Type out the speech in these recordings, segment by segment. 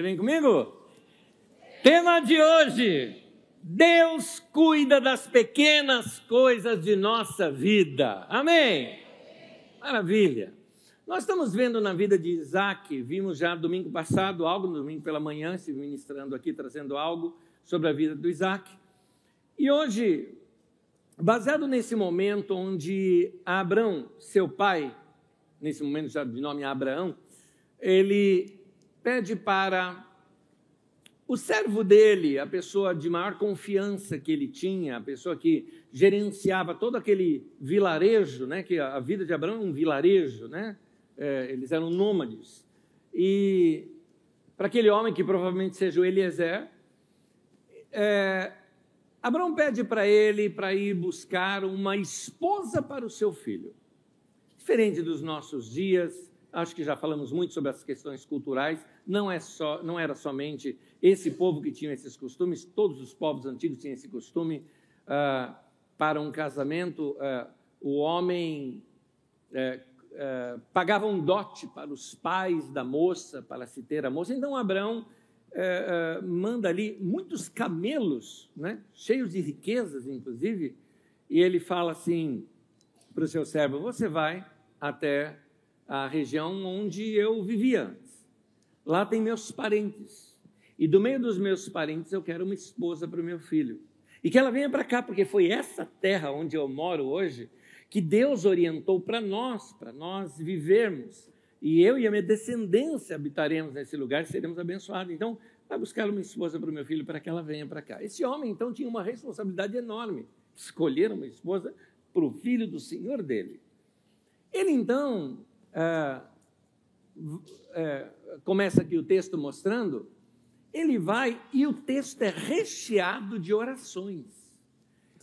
Você vem comigo? Tema de hoje: Deus cuida das pequenas coisas de nossa vida. Amém? Maravilha. Nós estamos vendo na vida de Isaac, vimos já domingo passado algo, no domingo pela manhã, se ministrando aqui, trazendo algo sobre a vida do Isaac. E hoje, baseado nesse momento onde Abraão, seu pai, nesse momento já de nome Abraão, ele pede para o servo dele, a pessoa de maior confiança que ele tinha, a pessoa que gerenciava todo aquele vilarejo, né, que a vida de Abraão é um vilarejo, né? É, eles eram nômades. E para aquele homem que provavelmente seja o Eliezer, é, Abraão pede para ele para ir buscar uma esposa para o seu filho. Diferente dos nossos dias, acho que já falamos muito sobre as questões culturais, não, é só, não era somente esse povo que tinha esses costumes, todos os povos antigos tinham esse costume. Uh, para um casamento, uh, o homem uh, uh, pagava um dote para os pais da moça, para se ter a moça. Então, Abraão manda ali muitos camelos, né, cheios de riquezas, inclusive, e ele fala assim para o seu servo: Você vai até a região onde eu vivia antes. Lá tem meus parentes. E do meio dos meus parentes eu quero uma esposa para o meu filho. E que ela venha para cá, porque foi essa terra onde eu moro hoje que Deus orientou para nós, para nós vivermos. E eu e a minha descendência habitaremos nesse lugar, seremos abençoados. Então, vai buscar uma esposa para o meu filho para que ela venha para cá. Esse homem, então, tinha uma responsabilidade enorme. Escolher uma esposa para o filho do senhor dele. Ele, então, é, é, começa aqui o texto mostrando, ele vai e o texto é recheado de orações.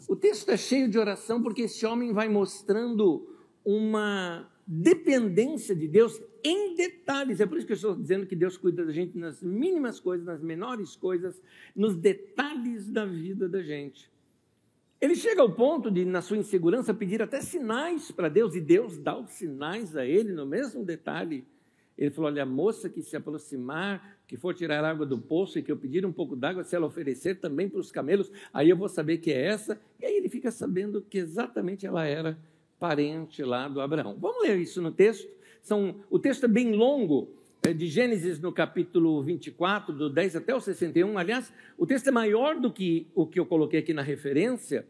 O texto é cheio de oração porque esse homem vai mostrando uma dependência de Deus em detalhes. É por isso que eu estou dizendo que Deus cuida da gente nas mínimas coisas, nas menores coisas, nos detalhes da vida da gente. Ele chega ao ponto de, na sua insegurança, pedir até sinais para Deus, e Deus dá os sinais a ele no mesmo detalhe. Ele falou: Olha, a moça que se aproximar, que for tirar água do poço e que eu pedir um pouco d'água, se ela oferecer também para os camelos, aí eu vou saber que é essa. E aí ele fica sabendo que exatamente ela era parente lá do Abraão. Vamos ler isso no texto? São, o texto é bem longo, de Gênesis no capítulo 24, do 10 até o 61. Aliás, o texto é maior do que o que eu coloquei aqui na referência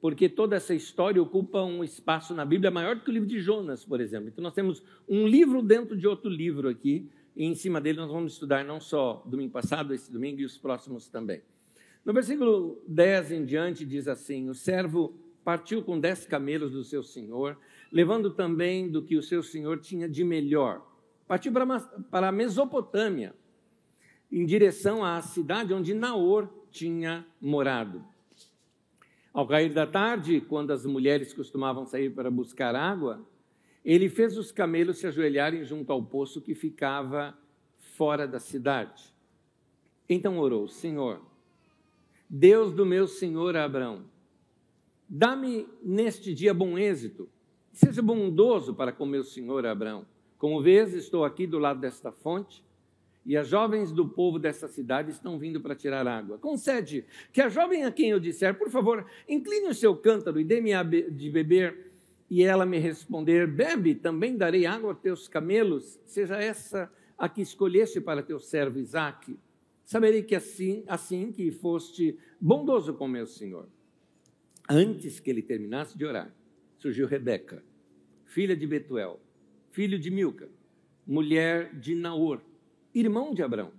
porque toda essa história ocupa um espaço na Bíblia maior do que o livro de Jonas, por exemplo. Então, nós temos um livro dentro de outro livro aqui, e em cima dele nós vamos estudar não só domingo passado, esse domingo e os próximos também. No versículo 10 em diante diz assim: O servo partiu com dez camelos do seu senhor, levando também do que o seu senhor tinha de melhor. Partiu para a Mesopotâmia, em direção à cidade onde Naor tinha morado. Ao cair da tarde, quando as mulheres costumavam sair para buscar água, ele fez os camelos se ajoelharem junto ao poço que ficava fora da cidade. Então orou: Senhor, Deus do meu senhor Abraão, dá-me neste dia bom êxito, seja bondoso para com meu senhor Abraão. Como vês, estou aqui do lado desta fonte e as jovens do povo dessa cidade estão vindo para tirar água. Concede que a jovem a quem eu disser, por favor, incline o seu cântaro e dê-me de beber, e ela me responder, bebe, também darei água aos teus camelos, seja essa a que escolheste para teu servo Isaque. Saberei que assim, assim que foste bondoso com meu senhor. Antes que ele terminasse de orar, surgiu Rebeca, filha de Betuel, filho de Milca, mulher de Naor, irmão de Abraão,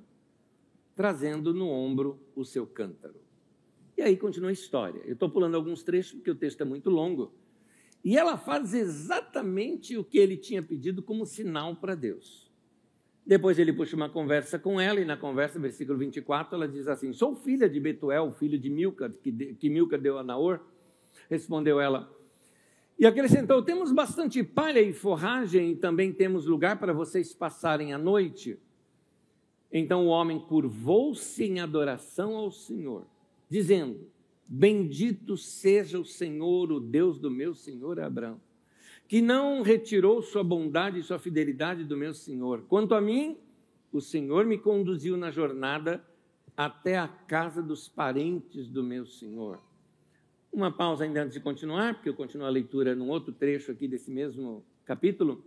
trazendo no ombro o seu cântaro. E aí continua a história. Eu estou pulando alguns trechos porque o texto é muito longo. E ela faz exatamente o que ele tinha pedido como sinal para Deus. Depois ele puxa uma conversa com ela, e na conversa, versículo 24, ela diz assim: Sou filha de Betuel, filho de Milca, que, que Milca deu a Naor. Respondeu ela. E acrescentou: Temos bastante palha e forragem, e também temos lugar para vocês passarem a noite. Então o homem curvou-se em adoração ao Senhor, dizendo: Bendito seja o Senhor, o Deus do meu senhor Abraão, que não retirou sua bondade e sua fidelidade do meu senhor. Quanto a mim, o Senhor me conduziu na jornada até a casa dos parentes do meu Senhor. Uma pausa ainda antes de continuar, porque eu continuo a leitura num outro trecho aqui desse mesmo capítulo.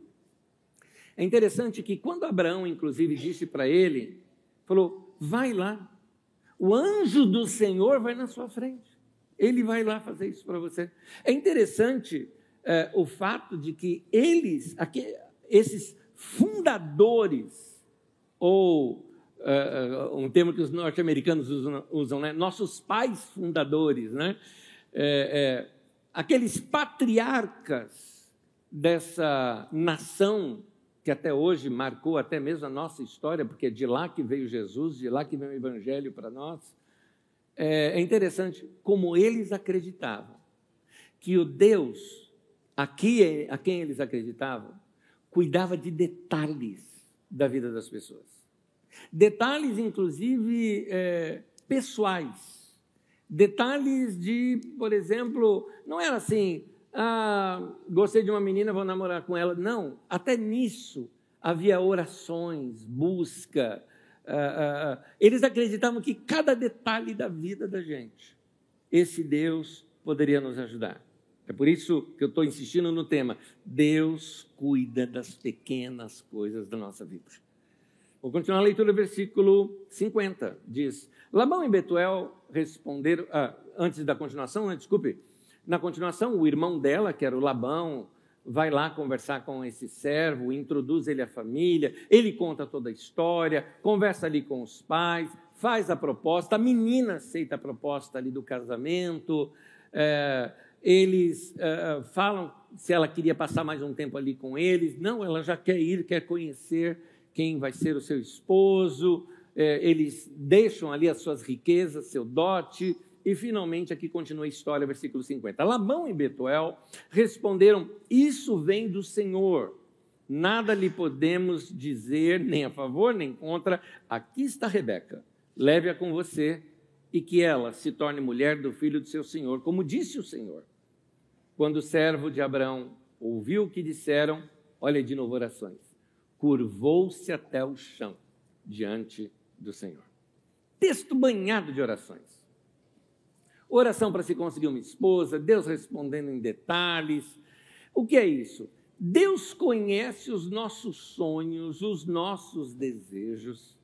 É interessante que quando Abraão, inclusive, disse para ele, falou: vai lá, o anjo do Senhor vai na sua frente, ele vai lá fazer isso para você. É interessante é, o fato de que eles, aqui, esses fundadores, ou uh, um termo que os norte-americanos usam, usam né? nossos pais fundadores, né? É, é, aqueles patriarcas dessa nação que até hoje marcou até mesmo a nossa história, porque é de lá que veio Jesus, de lá que veio o Evangelho para nós. É, é interessante como eles acreditavam que o Deus, aqui a quem eles acreditavam, cuidava de detalhes da vida das pessoas. Detalhes, inclusive, é, pessoais. Detalhes de, por exemplo, não era assim, ah, gostei de uma menina, vou namorar com ela. Não, até nisso havia orações, busca. Ah, ah, ah, eles acreditavam que cada detalhe da vida da gente, esse Deus poderia nos ajudar. É por isso que eu estou insistindo no tema. Deus cuida das pequenas coisas da nossa vida. Vou continuar a leitura versículo 50. Diz: Labão e Betuel responderam. Ah, antes da continuação, né, desculpe. Na continuação, o irmão dela, que era o Labão, vai lá conversar com esse servo, introduz ele à família, ele conta toda a história, conversa ali com os pais, faz a proposta, a menina aceita a proposta ali do casamento. É, eles uh, falam se ela queria passar mais um tempo ali com eles. Não, ela já quer ir, quer conhecer quem vai ser o seu esposo. É, eles deixam ali as suas riquezas, seu dote. E finalmente aqui continua a história, versículo 50. Labão e Betuel responderam: Isso vem do Senhor. Nada lhe podemos dizer, nem a favor, nem contra. Aqui está Rebeca. Leve-a com você e que ela se torne mulher do filho do seu senhor, como disse o Senhor. Quando o servo de Abraão ouviu o que disseram, olha de novo orações, curvou-se até o chão diante do Senhor. Texto banhado de orações. Oração para se conseguir uma esposa, Deus respondendo em detalhes. O que é isso? Deus conhece os nossos sonhos, os nossos desejos.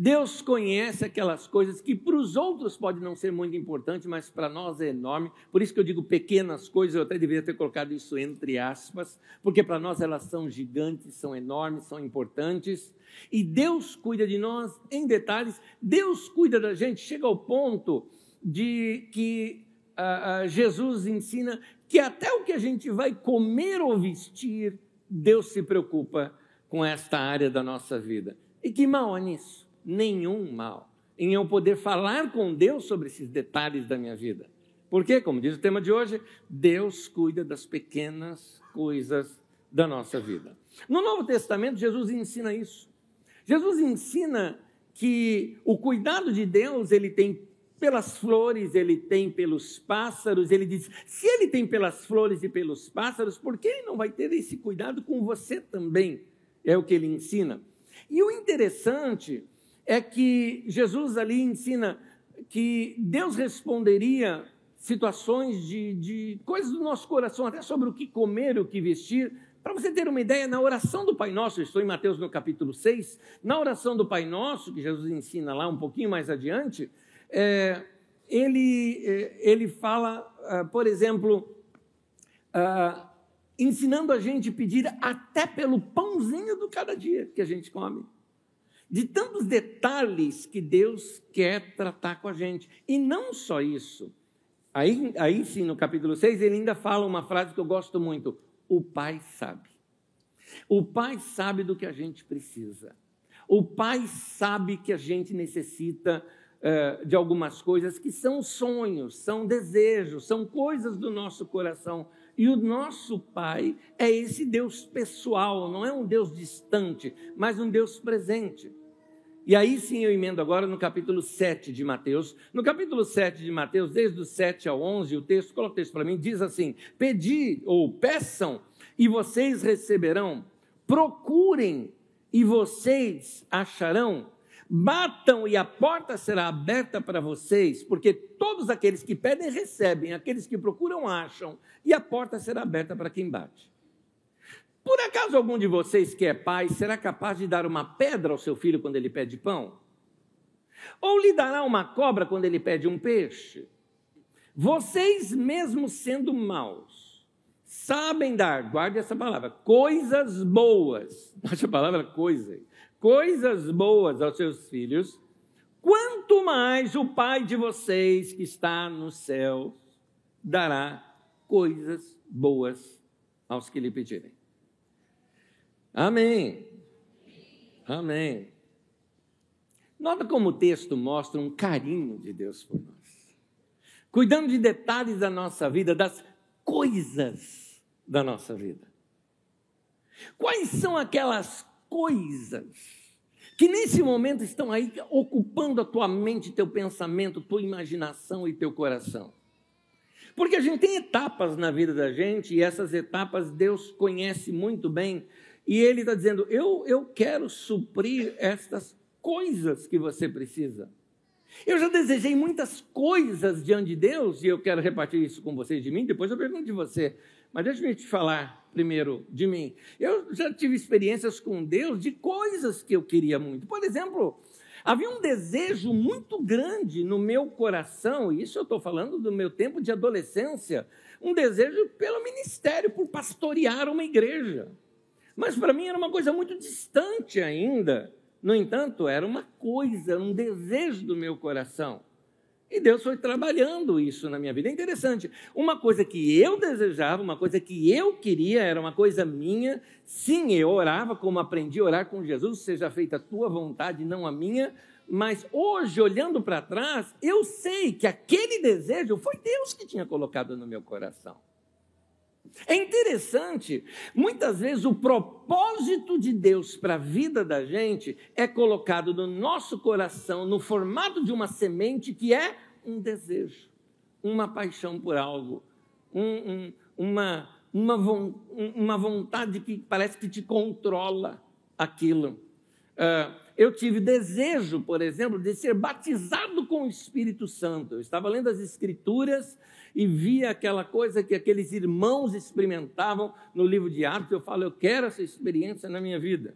Deus conhece aquelas coisas que para os outros pode não ser muito importante, mas para nós é enorme. Por isso que eu digo pequenas coisas, eu até deveria ter colocado isso entre aspas, porque para nós elas são gigantes, são enormes, são importantes. E Deus cuida de nós em detalhes, Deus cuida da gente, chega ao ponto de que uh, uh, Jesus ensina que até o que a gente vai comer ou vestir, Deus se preocupa com esta área da nossa vida. E que mal há nisso? Nenhum mal em eu poder falar com Deus sobre esses detalhes da minha vida. Porque, como diz o tema de hoje, Deus cuida das pequenas coisas da nossa vida. No Novo Testamento, Jesus ensina isso. Jesus ensina que o cuidado de Deus, ele tem pelas flores, ele tem pelos pássaros. Ele diz: se ele tem pelas flores e pelos pássaros, por que ele não vai ter esse cuidado com você também? É o que ele ensina. E o interessante é que Jesus ali ensina que Deus responderia situações de, de coisas do nosso coração, até sobre o que comer o que vestir. Para você ter uma ideia, na oração do Pai Nosso, estou em Mateus no capítulo 6, na oração do Pai Nosso, que Jesus ensina lá um pouquinho mais adiante, é, ele, é, ele fala, ah, por exemplo, ah, ensinando a gente a pedir até pelo pãozinho do cada dia que a gente come de tantos detalhes que Deus quer tratar com a gente. E não só isso. Aí, aí sim, no capítulo 6, ele ainda fala uma frase que eu gosto muito: O Pai sabe. O Pai sabe do que a gente precisa. O Pai sabe que a gente necessita uh, de algumas coisas que são sonhos, são desejos, são coisas do nosso coração. E o nosso Pai é esse Deus pessoal, não é um Deus distante, mas um Deus presente. E aí sim eu emendo agora no capítulo 7 de Mateus. No capítulo 7 de Mateus, desde o 7 ao 11, o texto, coloca o texto para mim, diz assim: Pedi ou peçam e vocês receberão, procurem e vocês acharão. Batam e a porta será aberta para vocês, porque todos aqueles que pedem recebem, aqueles que procuram acham, e a porta será aberta para quem bate. Por acaso algum de vocês que é pai será capaz de dar uma pedra ao seu filho quando ele pede pão? Ou lhe dará uma cobra quando ele pede um peixe? Vocês, mesmo sendo maus, sabem dar, guarde essa palavra, coisas boas. Essa palavra coisa. Coisas boas aos seus filhos. Quanto mais o Pai de vocês que está no céu dará coisas boas aos que lhe pedirem. Amém. Amém. Nota como o texto mostra um carinho de Deus por nós. Cuidando de detalhes da nossa vida, das coisas da nossa vida. Quais são aquelas coisas que nesse momento estão aí ocupando a tua mente, teu pensamento, tua imaginação e teu coração? Porque a gente tem etapas na vida da gente e essas etapas Deus conhece muito bem e Ele está dizendo: eu, eu quero suprir estas coisas que você precisa. Eu já desejei muitas coisas diante de Deus, e eu quero repartir isso com vocês de mim, depois eu pergunto de você. Mas deixa eu te falar primeiro de mim. Eu já tive experiências com Deus de coisas que eu queria muito. Por exemplo, havia um desejo muito grande no meu coração, e isso eu estou falando do meu tempo de adolescência, um desejo pelo ministério, por pastorear uma igreja. Mas para mim era uma coisa muito distante ainda. No entanto, era uma coisa, um desejo do meu coração. E Deus foi trabalhando isso na minha vida. É interessante. Uma coisa que eu desejava, uma coisa que eu queria, era uma coisa minha. Sim, eu orava como aprendi a orar com Jesus, seja feita a tua vontade, não a minha. Mas hoje, olhando para trás, eu sei que aquele desejo foi Deus que tinha colocado no meu coração. É interessante, muitas vezes o propósito de Deus para a vida da gente é colocado no nosso coração no formato de uma semente que é um desejo, uma paixão por algo, um, um, uma, uma, uma vontade que parece que te controla aquilo. Uh, eu tive desejo, por exemplo, de ser batizado com o Espírito Santo. Eu estava lendo as Escrituras e via aquela coisa que aqueles irmãos experimentavam no livro de Atos, eu falo, eu quero essa experiência na minha vida.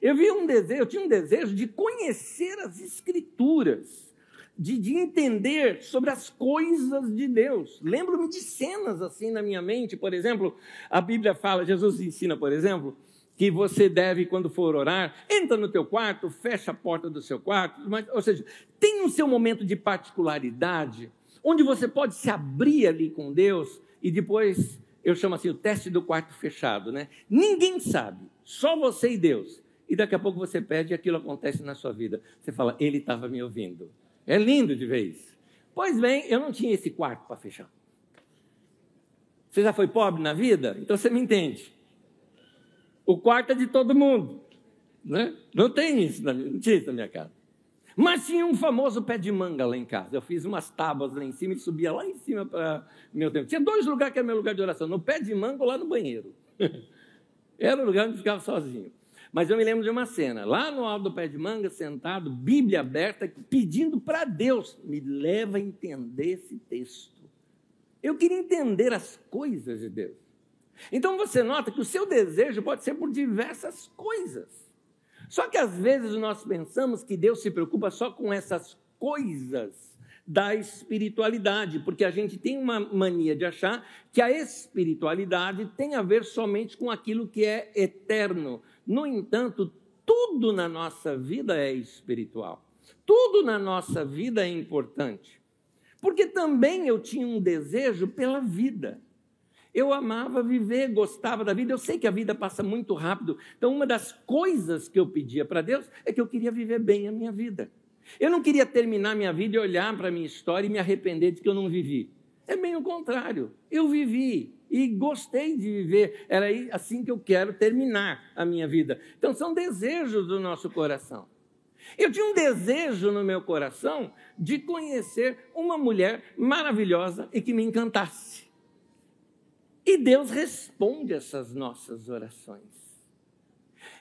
Eu vi um desejo, eu tinha um desejo de conhecer as escrituras, de, de entender sobre as coisas de Deus. Lembro-me de cenas assim na minha mente, por exemplo, a Bíblia fala, Jesus ensina, por exemplo, que você deve, quando for orar, entra no teu quarto, fecha a porta do seu quarto, mas, ou seja, tem o seu momento de particularidade, onde você pode se abrir ali com Deus e depois, eu chamo assim, o teste do quarto fechado, né? Ninguém sabe, só você e Deus. E daqui a pouco você pede e aquilo acontece na sua vida. Você fala, ele estava me ouvindo. É lindo de vez. Pois bem, eu não tinha esse quarto para fechar. Você já foi pobre na vida? Então você me entende. O quarto é de todo mundo. Né? Não tem isso, não tinha isso na minha casa. Mas tinha um famoso pé de manga lá em casa. Eu fiz umas tábuas lá em cima e subia lá em cima para meu tempo. Tinha dois lugares que era meu lugar de oração: no pé de manga ou lá no banheiro. era o lugar onde ficava sozinho. Mas eu me lembro de uma cena, lá no alto do pé de manga, sentado, Bíblia aberta, pedindo para Deus, me leva a entender esse texto. Eu queria entender as coisas de Deus. Então você nota que o seu desejo pode ser por diversas coisas. Só que às vezes nós pensamos que Deus se preocupa só com essas coisas da espiritualidade, porque a gente tem uma mania de achar que a espiritualidade tem a ver somente com aquilo que é eterno. No entanto, tudo na nossa vida é espiritual. Tudo na nossa vida é importante. Porque também eu tinha um desejo pela vida. Eu amava viver, gostava da vida. Eu sei que a vida passa muito rápido. Então, uma das coisas que eu pedia para Deus é que eu queria viver bem a minha vida. Eu não queria terminar minha vida e olhar para a minha história e me arrepender de que eu não vivi. É bem o contrário. Eu vivi e gostei de viver. Era assim que eu quero terminar a minha vida. Então, são desejos do nosso coração. Eu tinha um desejo no meu coração de conhecer uma mulher maravilhosa e que me encantasse. E Deus responde essas nossas orações.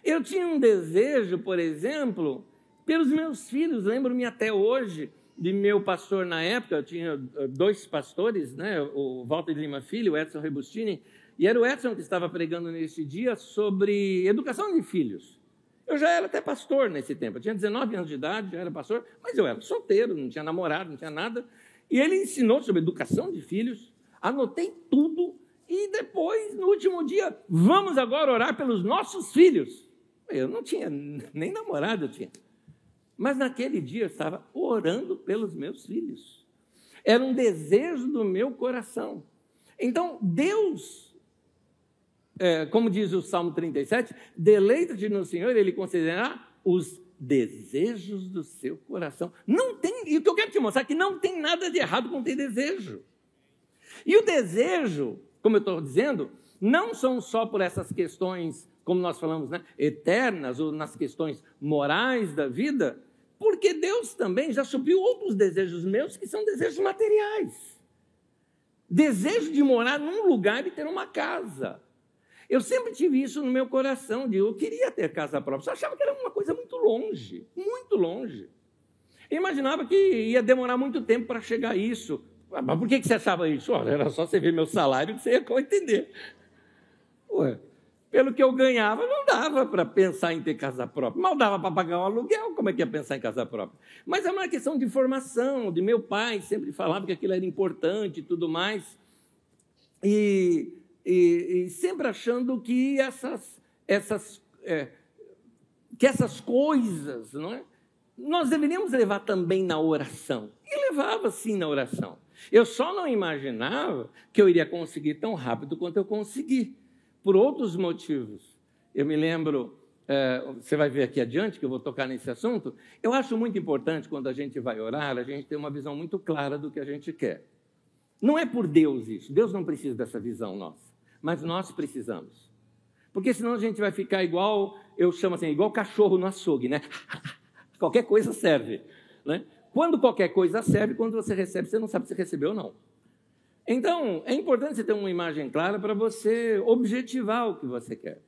Eu tinha um desejo, por exemplo, pelos meus filhos. Lembro-me até hoje de meu pastor na época, eu tinha eh, dois pastores, né? o Walter de Lima Filho, o Edson Rebustini, e era o Edson que estava pregando nesse dia sobre educação de filhos. Eu já era até pastor nesse tempo, eu tinha 19 anos de idade, já era pastor, mas eu era solteiro, não tinha namorado, não tinha nada. E ele ensinou sobre educação de filhos, anotei tudo, e depois, no último dia, vamos agora orar pelos nossos filhos. Eu não tinha nem namorado, eu tinha. Mas naquele dia eu estava orando pelos meus filhos. Era um desejo do meu coração. Então, Deus, é, como diz o Salmo 37, deleita-te no Senhor, Ele concederá os desejos do seu coração. Não tem, e o que eu quero te mostrar é que não tem nada de errado com ter desejo. E o desejo, como eu estou dizendo, não são só por essas questões, como nós falamos, né, eternas, ou nas questões morais da vida, porque Deus também já supriu outros desejos meus que são desejos materiais. Desejo de morar num lugar e ter uma casa. Eu sempre tive isso no meu coração, de eu queria ter casa própria, só achava que era uma coisa muito longe, muito longe. Eu imaginava que ia demorar muito tempo para chegar a isso. Mas por que você achava isso? Olha, era só você ver meu salário que você ia entender. Ué, pelo que eu ganhava, não dava para pensar em ter casa própria. Mal dava para pagar um aluguel, como é que ia pensar em casa própria? Mas é uma questão de formação, de meu pai sempre falava que aquilo era importante e tudo mais. E, e, e sempre achando que essas, essas, é, que essas coisas, não é? Nós deveríamos levar também na oração. E levava sim na oração. Eu só não imaginava que eu iria conseguir tão rápido quanto eu consegui por outros motivos. Eu me lembro, é, você vai ver aqui adiante que eu vou tocar nesse assunto. Eu acho muito importante quando a gente vai orar, a gente ter uma visão muito clara do que a gente quer. Não é por Deus isso, Deus não precisa dessa visão nossa, mas nós precisamos. Porque senão a gente vai ficar igual, eu chamo assim, igual cachorro no açougue, né? qualquer coisa serve. Né? Quando qualquer coisa serve, quando você recebe, você não sabe se recebeu ou não. Então, é importante você ter uma imagem clara para você objetivar o que você quer.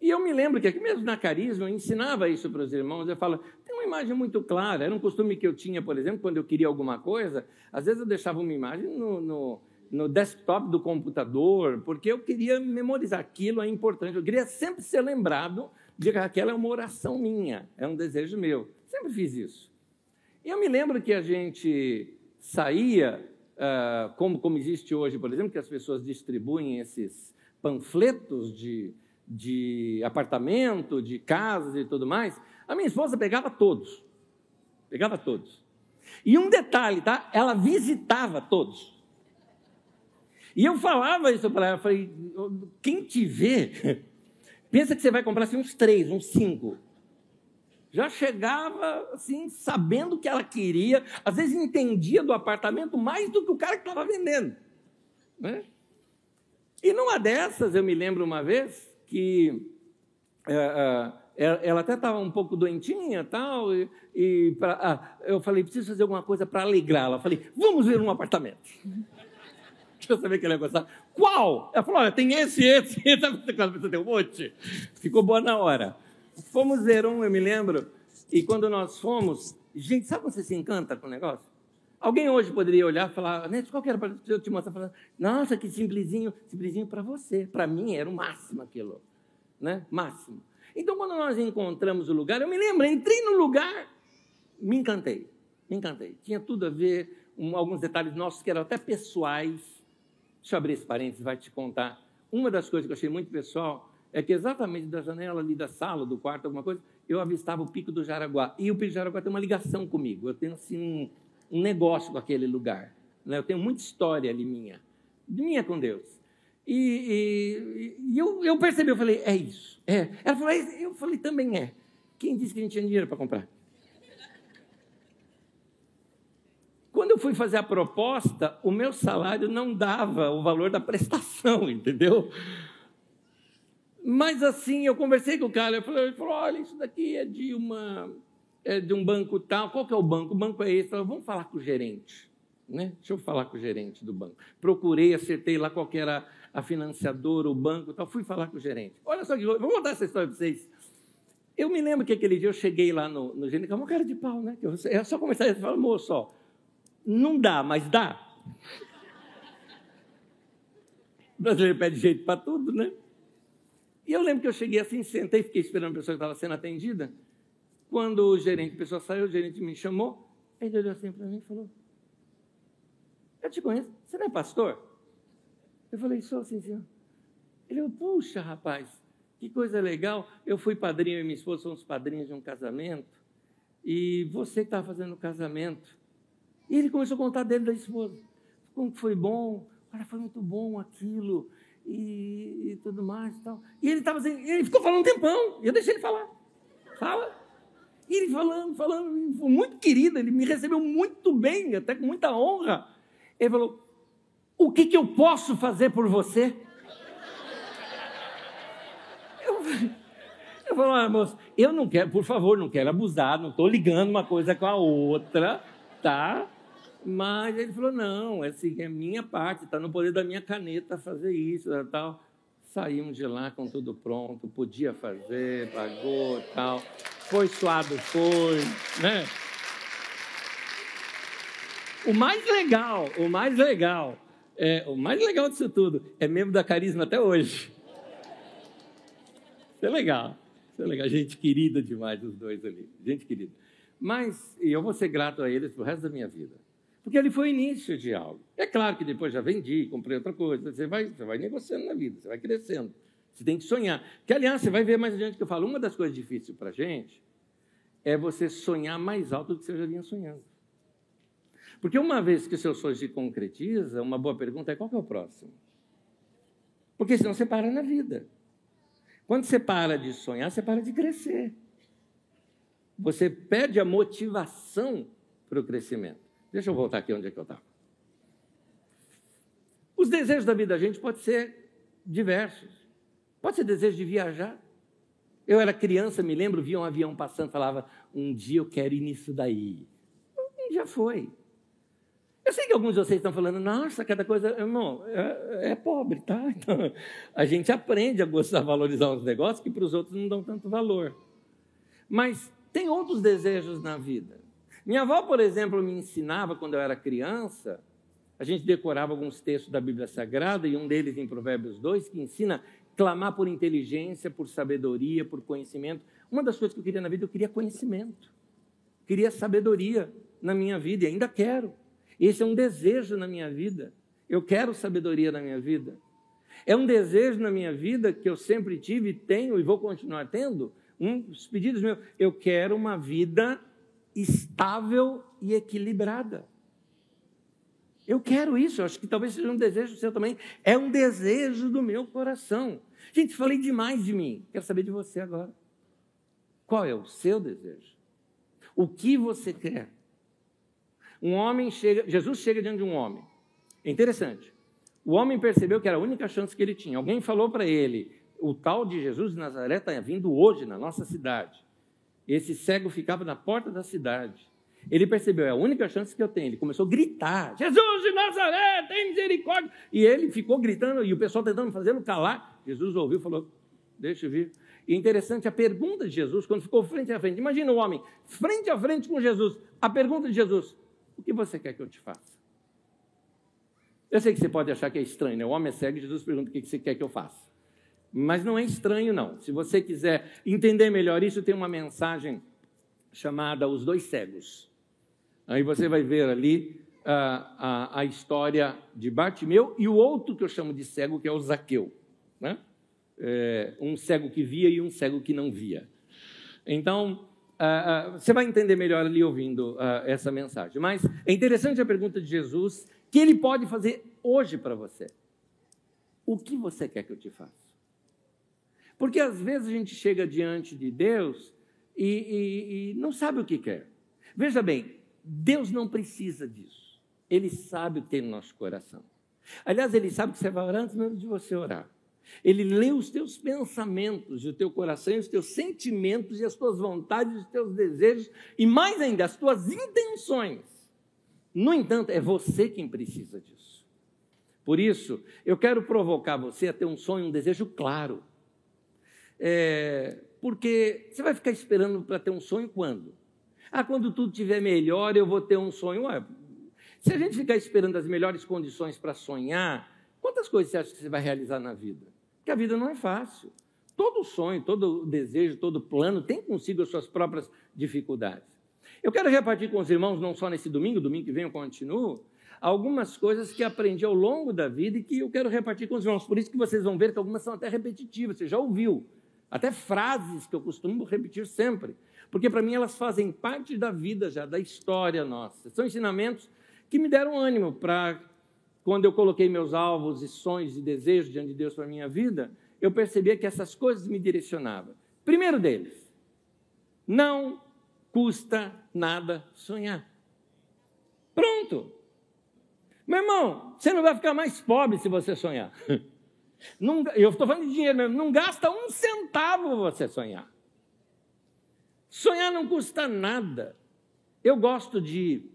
E eu me lembro que aqui mesmo na Carisma eu ensinava isso para os irmãos. Eu falo, tem uma imagem muito clara. Era um costume que eu tinha, por exemplo, quando eu queria alguma coisa, às vezes eu deixava uma imagem no, no, no desktop do computador, porque eu queria memorizar aquilo, é importante. Eu queria sempre ser lembrado de que aquela é uma oração minha, é um desejo meu. Sempre fiz isso. Eu me lembro que a gente saía uh, como, como existe hoje, por exemplo, que as pessoas distribuem esses panfletos de, de apartamento, de casas e tudo mais, a minha esposa pegava todos. Pegava todos. E um detalhe, tá? Ela visitava todos. E eu falava isso para ela, falei, quem te vê, pensa que você vai comprar assim, uns três, uns cinco já chegava assim, sabendo o que ela queria, às vezes entendia do apartamento mais do que o cara que estava vendendo. Né? E numa dessas, eu me lembro uma vez que é, é, ela até estava um pouco doentinha tal, e, e pra, ah, eu falei, preciso fazer alguma coisa para alegrá-la. Falei, vamos ver um apartamento. Deixa eu saber que ela ia gostar. Qual? Ela falou, olha, tem esse, esse, esse. Tem um monte. Ficou boa na hora. Fomos ver um, eu me lembro, e quando nós fomos, gente, sabe quando você se encanta com o negócio? Alguém hoje poderia olhar e falar, Neto, qual que era eu te mostrar? Falar, Nossa, que simplesinho, simplesinho para você. Para mim era o máximo aquilo, né? Máximo. Então, quando nós encontramos o lugar, eu me lembro, entrei no lugar, me encantei, me encantei. Tinha tudo a ver, um, alguns detalhes nossos que eram até pessoais. Deixa eu abrir esse parênteses, vai te contar. Uma das coisas que eu achei muito pessoal é que exatamente da janela ali da sala, do quarto, alguma coisa, eu avistava o Pico do Jaraguá. E o Pico do Jaraguá tem uma ligação comigo. Eu tenho assim um, negócio com aquele lugar. Né? Eu tenho muita história ali minha, minha com Deus. E, e, e eu, eu, percebi, eu falei, é isso. É. Ela falou, é, eu falei, também é. Quem disse que a gente tinha dinheiro para comprar? Quando eu fui fazer a proposta, o meu salário não dava o valor da prestação, entendeu? Mas assim, eu conversei com o cara, eu ele falou, olha, isso daqui é de uma é de um banco tal. Qual que é o banco? O banco é esse. Falei, vamos falar com o gerente. Né? Deixa eu falar com o gerente do banco. Procurei, acertei lá qual que era a financiadora, o banco tal. Fui falar com o gerente. Olha só que vou contar essa história para vocês. Eu me lembro que aquele dia eu cheguei lá no, no gerente, uma cara de pau, né? Eu, é só começar a falar, moço, ó, não dá, mas dá. O brasileiro pede jeito para tudo, né? E eu lembro que eu cheguei assim, sentei, fiquei esperando a pessoa que estava sendo atendida. Quando o gerente, a pessoa saiu, o gerente me chamou, ele olhou assim para mim e falou: Eu te conheço, você não é pastor? Eu falei: Sou sim, senhor. Ele falou: Puxa, rapaz, que coisa legal. Eu fui padrinho e minha esposa somos padrinhos de um casamento. E você estava fazendo o casamento. E ele começou a contar dele da esposa. Como foi bom, olha, foi muito bom aquilo. E, e tudo mais e tal. E ele estava ele ficou falando um tempão. Eu deixei ele falar. Fala. E ele falando, falando, muito querido, ele me recebeu muito bem, até com muita honra. Ele falou: O que, que eu posso fazer por você? Eu, eu falei, ah, moço, eu não quero, por favor, não quero abusar, não estou ligando uma coisa com a outra, tá? Mas ele falou, não, é assim, é minha parte, está no poder da minha caneta fazer isso e tal. Saímos de lá com tudo pronto, podia fazer, pagou tal. Foi suado, foi, né? O mais legal, o mais legal, é, o mais legal disso tudo é membro da Carisma até hoje. Isso é legal, isso é legal. Gente querida demais os dois ali, gente querida. Mas eu vou ser grato a eles pro resto da minha vida. Porque ele foi o início de algo. É claro que depois já vendi, comprei outra coisa. Você vai, você vai negociando na vida, você vai crescendo. Você tem que sonhar. Que, aliás, você vai ver mais adiante que eu falo, uma das coisas difíceis para a gente é você sonhar mais alto do que você já vinha sonhando. Porque uma vez que o seu sonho se concretiza, uma boa pergunta é qual é o próximo? Porque senão você para na vida. Quando você para de sonhar, você para de crescer. Você perde a motivação para o crescimento. Deixa eu voltar aqui onde é que eu estava. Os desejos da vida da gente podem ser diversos. Pode ser desejo de viajar. Eu era criança, me lembro, via um avião passando, falava, um dia eu quero ir nisso daí. E já foi. Eu sei que alguns de vocês estão falando, nossa, cada coisa, irmão, é, é pobre, tá? Então, a gente aprende a gostar, valorizar uns negócios que para os outros não dão tanto valor. Mas tem outros desejos na vida. Minha avó, por exemplo, me ensinava quando eu era criança, a gente decorava alguns textos da Bíblia Sagrada, e um deles em Provérbios 2, que ensina clamar por inteligência, por sabedoria, por conhecimento. Uma das coisas que eu queria na vida, eu queria conhecimento. Queria sabedoria na minha vida, e ainda quero. Esse é um desejo na minha vida. Eu quero sabedoria na minha vida. É um desejo na minha vida que eu sempre tive, tenho e vou continuar tendo. Um dos pedidos meus, eu quero uma vida estável e equilibrada. Eu quero isso, acho que talvez seja um desejo seu também. É um desejo do meu coração. Gente, falei demais de mim. Quero saber de você agora. Qual é o seu desejo? O que você quer? Um homem chega, Jesus chega diante de um homem. É interessante. O homem percebeu que era a única chance que ele tinha. Alguém falou para ele: o tal de Jesus de Nazaré está vindo hoje na nossa cidade. Esse cego ficava na porta da cidade. Ele percebeu, é a única chance que eu tenho. Ele começou a gritar: Jesus de Nazaré, tem misericórdia. E ele ficou gritando, e o pessoal tentando fazê-lo calar. Jesus ouviu e falou: Deixa eu vir. E é interessante a pergunta de Jesus, quando ficou frente a frente. Imagina o homem, frente a frente com Jesus. A pergunta de Jesus: O que você quer que eu te faça? Eu sei que você pode achar que é estranho, né? O homem é cego e Jesus pergunta: O que você quer que eu faça? Mas não é estranho, não. Se você quiser entender melhor isso, tem uma mensagem chamada Os Dois Cegos. Aí você vai ver ali a, a, a história de Bartimeu e o outro que eu chamo de cego, que é o Zaqueu. Né? É, um cego que via e um cego que não via. Então, uh, uh, você vai entender melhor ali ouvindo essa mensagem. Mas é interessante a pergunta de Jesus, que ele pode fazer hoje para você. O que você quer que eu te faça? Porque às vezes a gente chega diante de Deus e, e, e não sabe o que quer. Veja bem, Deus não precisa disso. Ele sabe o que tem no nosso coração. Aliás, ele sabe que você vai orar antes mesmo de você orar. Ele lê os teus pensamentos, o teu coração, os teus sentimentos e as tuas vontades, os teus desejos e mais ainda as tuas intenções. No entanto, é você quem precisa disso. Por isso, eu quero provocar você a ter um sonho, um desejo claro É, porque você vai ficar esperando para ter um sonho quando? Ah, quando tudo estiver melhor, eu vou ter um sonho. Ué, se a gente ficar esperando as melhores condições para sonhar, quantas coisas você acha que você vai realizar na vida? Porque a vida não é fácil. Todo sonho, todo desejo, todo plano tem consigo as suas próprias dificuldades. Eu quero repartir com os irmãos, não só nesse domingo, domingo que vem eu continuo, algumas coisas que aprendi ao longo da vida e que eu quero repartir com os irmãos. Por isso que vocês vão ver que algumas são até repetitivas, você já ouviu. Até frases que eu costumo repetir sempre. Porque para mim elas fazem parte da vida já, da história nossa. São ensinamentos que me deram ânimo para, quando eu coloquei meus alvos e sonhos e desejos diante de Deus para a minha vida, eu percebia que essas coisas me direcionavam. Primeiro deles, não custa nada sonhar. Pronto. Meu irmão, você não vai ficar mais pobre se você sonhar. Não, eu estou falando de dinheiro mesmo. Não gasta um centavo você sonhar. Sonhar não custa nada. Eu gosto de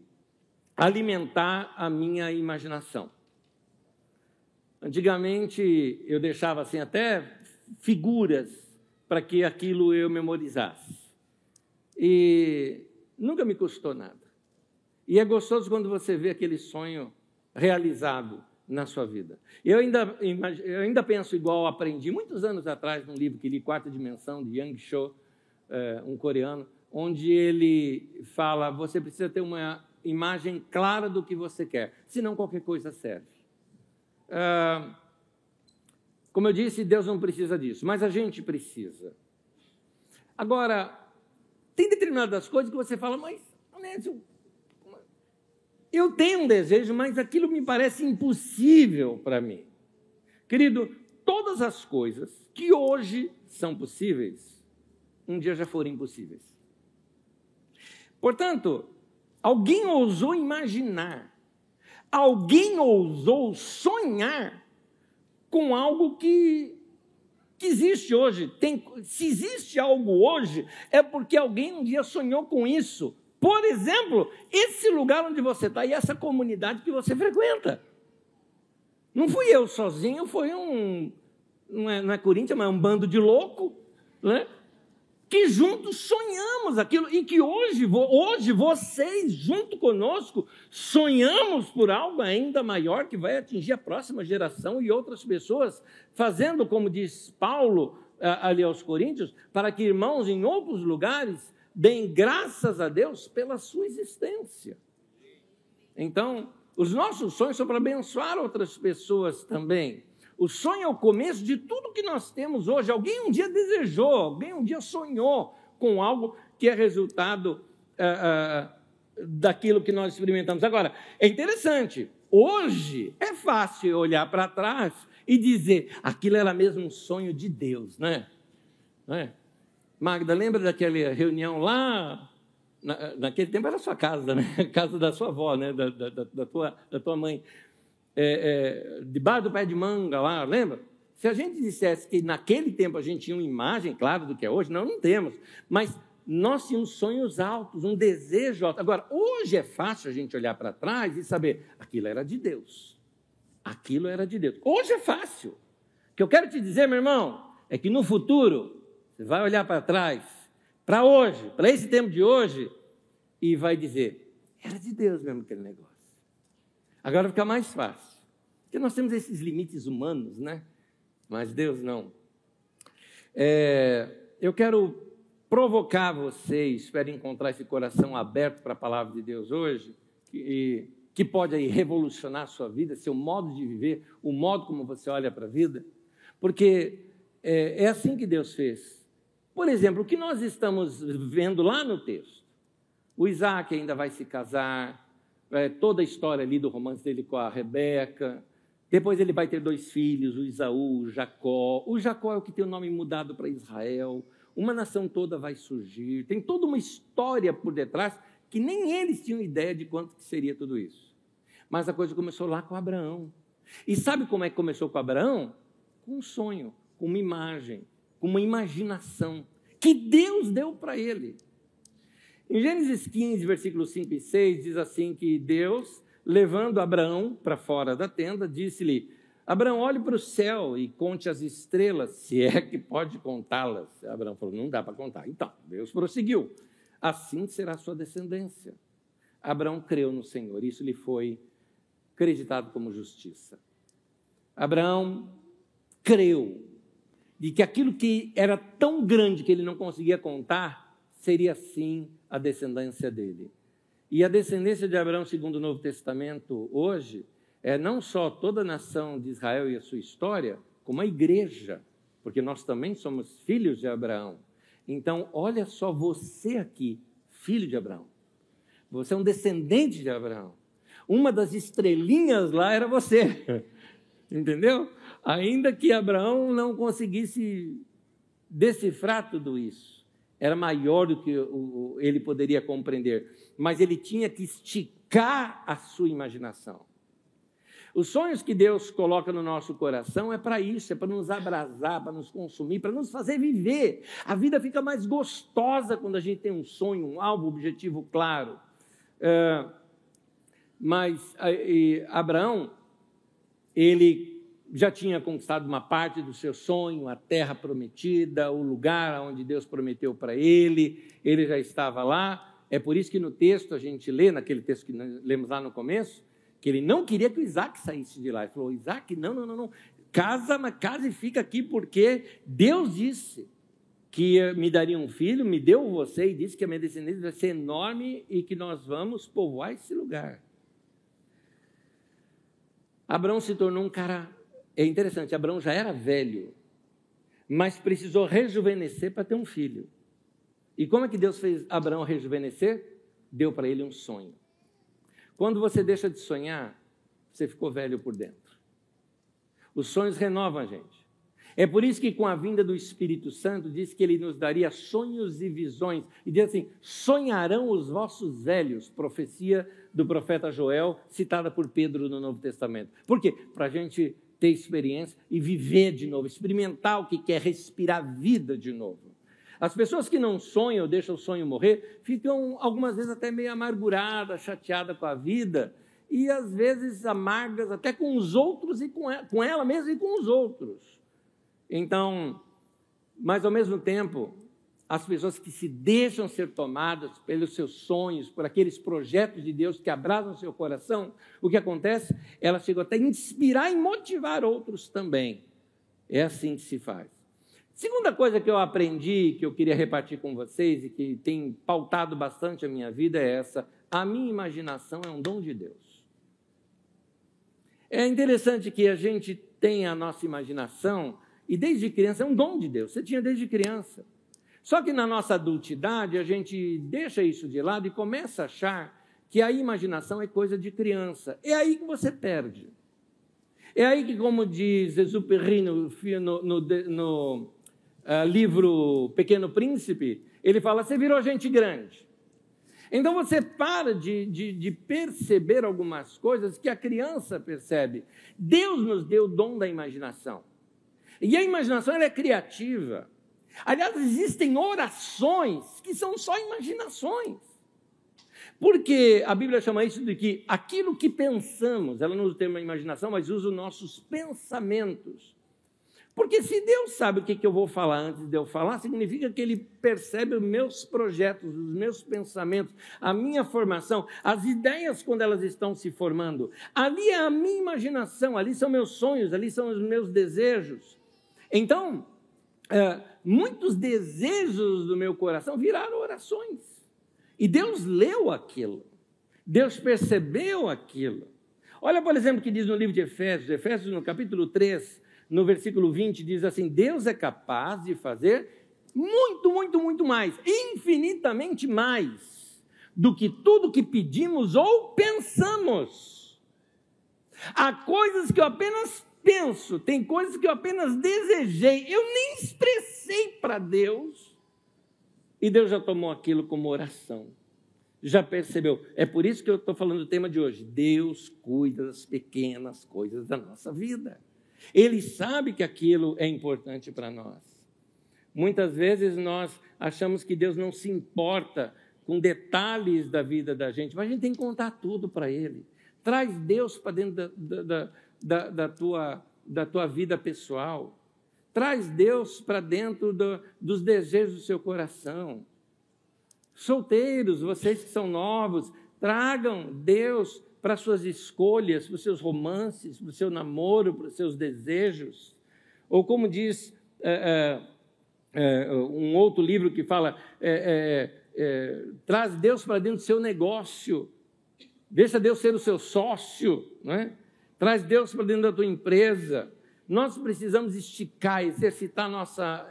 alimentar a minha imaginação. Antigamente eu deixava assim até figuras para que aquilo eu memorizasse. E nunca me custou nada. E é gostoso quando você vê aquele sonho realizado na sua vida. Eu ainda, eu ainda penso igual aprendi muitos anos atrás num livro que li, Quarta Dimensão, de Yang Cho, eh, um coreano, onde ele fala: você precisa ter uma imagem clara do que você quer, senão qualquer coisa serve. Ah, como eu disse, Deus não precisa disso, mas a gente precisa. Agora, tem determinadas coisas que você fala, mas, eu tenho um desejo, mas aquilo me parece impossível para mim. Querido, todas as coisas que hoje são possíveis, um dia já foram impossíveis. Portanto, alguém ousou imaginar, alguém ousou sonhar com algo que, que existe hoje. Tem, se existe algo hoje, é porque alguém um dia sonhou com isso por exemplo, esse lugar onde você está e essa comunidade que você frequenta. Não fui eu sozinho, foi um. Não é, não é Corinthians, mas é um bando de louco, né? que juntos sonhamos aquilo e que hoje, hoje vocês, junto conosco, sonhamos por algo ainda maior que vai atingir a próxima geração e outras pessoas, fazendo, como diz Paulo ali aos Coríntios, para que irmãos em outros lugares deem graças a Deus pela sua existência. Então, os nossos sonhos são para abençoar outras pessoas também. O sonho é o começo de tudo que nós temos hoje. Alguém um dia desejou, alguém um dia sonhou com algo que é resultado uh, uh, daquilo que nós experimentamos. Agora, é interessante, hoje é fácil olhar para trás e dizer aquilo era mesmo um sonho de Deus, né? Não é? Magda, lembra daquela reunião lá? Na, naquele tempo era a sua casa, né? casa da sua avó, né? da, da, da tua, da tua mãe. É, é, debaixo do pé de manga lá, lembra? Se a gente dissesse que naquele tempo a gente tinha uma imagem, claro, do que é hoje, não, não temos. Mas nós tínhamos sonhos altos, um desejo alto. Agora, hoje é fácil a gente olhar para trás e saber, aquilo era de Deus. Aquilo era de Deus. Hoje é fácil. O que eu quero te dizer, meu irmão, é que no futuro você vai olhar para trás, para hoje, para esse tempo de hoje, e vai dizer: era de Deus mesmo aquele negócio. Agora fica mais fácil. Porque nós temos esses limites humanos, né? Mas Deus não. É, eu quero provocar vocês, espero encontrar esse coração aberto para a palavra de Deus hoje, que, que pode aí revolucionar a sua vida, seu modo de viver, o modo como você olha para a vida, porque é, é assim que Deus fez. Por exemplo, o que nós estamos vendo lá no texto? O Isaac ainda vai se casar, é, toda a história ali do romance dele com a Rebeca. Depois ele vai ter dois filhos, o Isaú, o Jacó. O Jacó é o que tem o nome mudado para Israel. Uma nação toda vai surgir. Tem toda uma história por detrás que nem eles tinham ideia de quanto seria tudo isso. Mas a coisa começou lá com Abraão. E sabe como é que começou com Abraão? Com um sonho, com uma imagem uma imaginação que Deus deu para ele. Em Gênesis 15, versículos 5 e 6, diz assim que Deus, levando Abraão para fora da tenda, disse-lhe: Abraão, olhe para o céu e conte as estrelas, se é que pode contá-las. Abraão falou: Não dá para contar. Então, Deus prosseguiu: Assim será a sua descendência. Abraão creu no Senhor, isso lhe foi acreditado como justiça. Abraão creu de que aquilo que era tão grande que ele não conseguia contar seria sim a descendência dele. E a descendência de Abraão, segundo o Novo Testamento, hoje, é não só toda a nação de Israel e a sua história, como a igreja, porque nós também somos filhos de Abraão. Então, olha só você aqui, filho de Abraão. Você é um descendente de Abraão. Uma das estrelinhas lá era você. Entendeu? Ainda que Abraão não conseguisse decifrar tudo isso, era maior do que ele poderia compreender, mas ele tinha que esticar a sua imaginação. Os sonhos que Deus coloca no nosso coração é para isso, é para nos abrasar, para nos consumir, para nos fazer viver. A vida fica mais gostosa quando a gente tem um sonho, um alvo, um objetivo claro. É, mas Abraão, ele já tinha conquistado uma parte do seu sonho, a terra prometida, o lugar onde Deus prometeu para ele, ele já estava lá. É por isso que no texto a gente lê, naquele texto que lemos lá no começo, que ele não queria que o Isaac saísse de lá. Ele falou: Isaac, não, não, não, não. Casa, mas casa e fica aqui, porque Deus disse que me daria um filho, me deu você e disse que a minha descendência vai ser enorme e que nós vamos povoar esse lugar. Abraão se tornou um cara. É interessante, Abraão já era velho, mas precisou rejuvenescer para ter um filho. E como é que Deus fez Abraão rejuvenescer? Deu para ele um sonho. Quando você deixa de sonhar, você ficou velho por dentro. Os sonhos renovam a gente. É por isso que, com a vinda do Espírito Santo, diz que ele nos daria sonhos e visões. E diz assim: sonharão os vossos velhos, profecia do profeta Joel, citada por Pedro no Novo Testamento. Por quê? Para a gente ter experiência e viver de novo, experimentar o que quer, respirar vida de novo. As pessoas que não sonham, deixam o sonho morrer, ficam algumas vezes até meio amarguradas, chateadas com a vida e às vezes amargas até com os outros e com ela, com ela mesma e com os outros. Então, mas ao mesmo tempo, as pessoas que se deixam ser tomadas pelos seus sonhos, por aqueles projetos de Deus que abraçam seu coração, o que acontece? Elas chegam até a inspirar e motivar outros também. É assim que se faz. Segunda coisa que eu aprendi, que eu queria repartir com vocês e que tem pautado bastante a minha vida é essa: a minha imaginação é um dom de Deus. É interessante que a gente tenha a nossa imaginação e desde criança é um dom de Deus. Você tinha desde criança. Só que na nossa adultidade a gente deixa isso de lado e começa a achar que a imaginação é coisa de criança. É aí que você perde. É aí que, como diz Exupéry no, no, no, uh, livro Pequeno Príncipe, ele fala: você virou gente grande. Então você para de, de, de, perceber algumas coisas que a criança percebe. Deus nos deu o dom da imaginação. E a imaginação é criativa. Aliás, existem orações que são só imaginações. Porque a Bíblia chama isso de que aquilo que pensamos, ela não usa o termo imaginação, mas usa os nossos pensamentos. Porque se Deus sabe o que, que eu vou falar antes de eu falar, significa que Ele percebe os meus projetos, os meus pensamentos, a minha formação, as ideias quando elas estão se formando. Ali é a minha imaginação, ali são meus sonhos, ali são os meus desejos. Então, é, muitos desejos do meu coração viraram orações. E Deus leu aquilo. Deus percebeu aquilo. Olha, por exemplo, o que diz no livro de Efésios, Efésios no capítulo 3, no versículo 20, diz assim: Deus é capaz de fazer muito, muito, muito mais, infinitamente mais, do que tudo que pedimos ou pensamos. Há coisas que eu apenas penso, tem coisas que eu apenas desejei, eu nem expressei para Deus, e Deus já tomou aquilo como oração. Já percebeu? É por isso que eu estou falando do tema de hoje. Deus cuida das pequenas coisas da nossa vida. Ele sabe que aquilo é importante para nós. Muitas vezes nós achamos que Deus não se importa com detalhes da vida da gente, mas a gente tem que contar tudo para Ele. Traz Deus para dentro da, da, da, da, tua da tua vida pessoal. Traz Deus para dentro do, dos desejos do seu coração. Solteiros, vocês que são novos, tragam Deus para suas escolhas, para os seus romances, para o seu namoro, para os seus desejos. Ou como diz é, é, é, um outro livro que fala, é, é, é, traz Deus para dentro do seu negócio, deixa Deus ser o seu sócio, né? Traz Deus para dentro da tua empresa. Nós precisamos esticar, exercitar nossa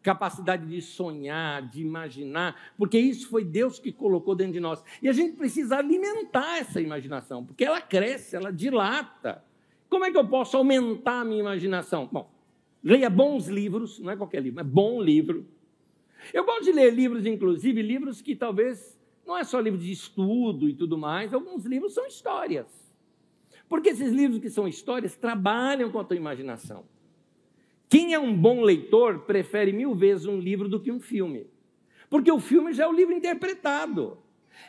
capacidade de sonhar, de imaginar, porque isso foi Deus que colocou dentro de nós. E a gente precisa alimentar essa imaginação, porque ela cresce, ela dilata. Como é que eu posso aumentar a minha imaginação? Bom, leia bons livros, não é qualquer livro, é bom livro. Eu gosto de ler livros, inclusive, livros que talvez não é só livro de estudo e tudo mais, alguns livros são histórias. Porque esses livros que são histórias trabalham com a tua imaginação. Quem é um bom leitor prefere mil vezes um livro do que um filme. Porque o filme já é o livro interpretado.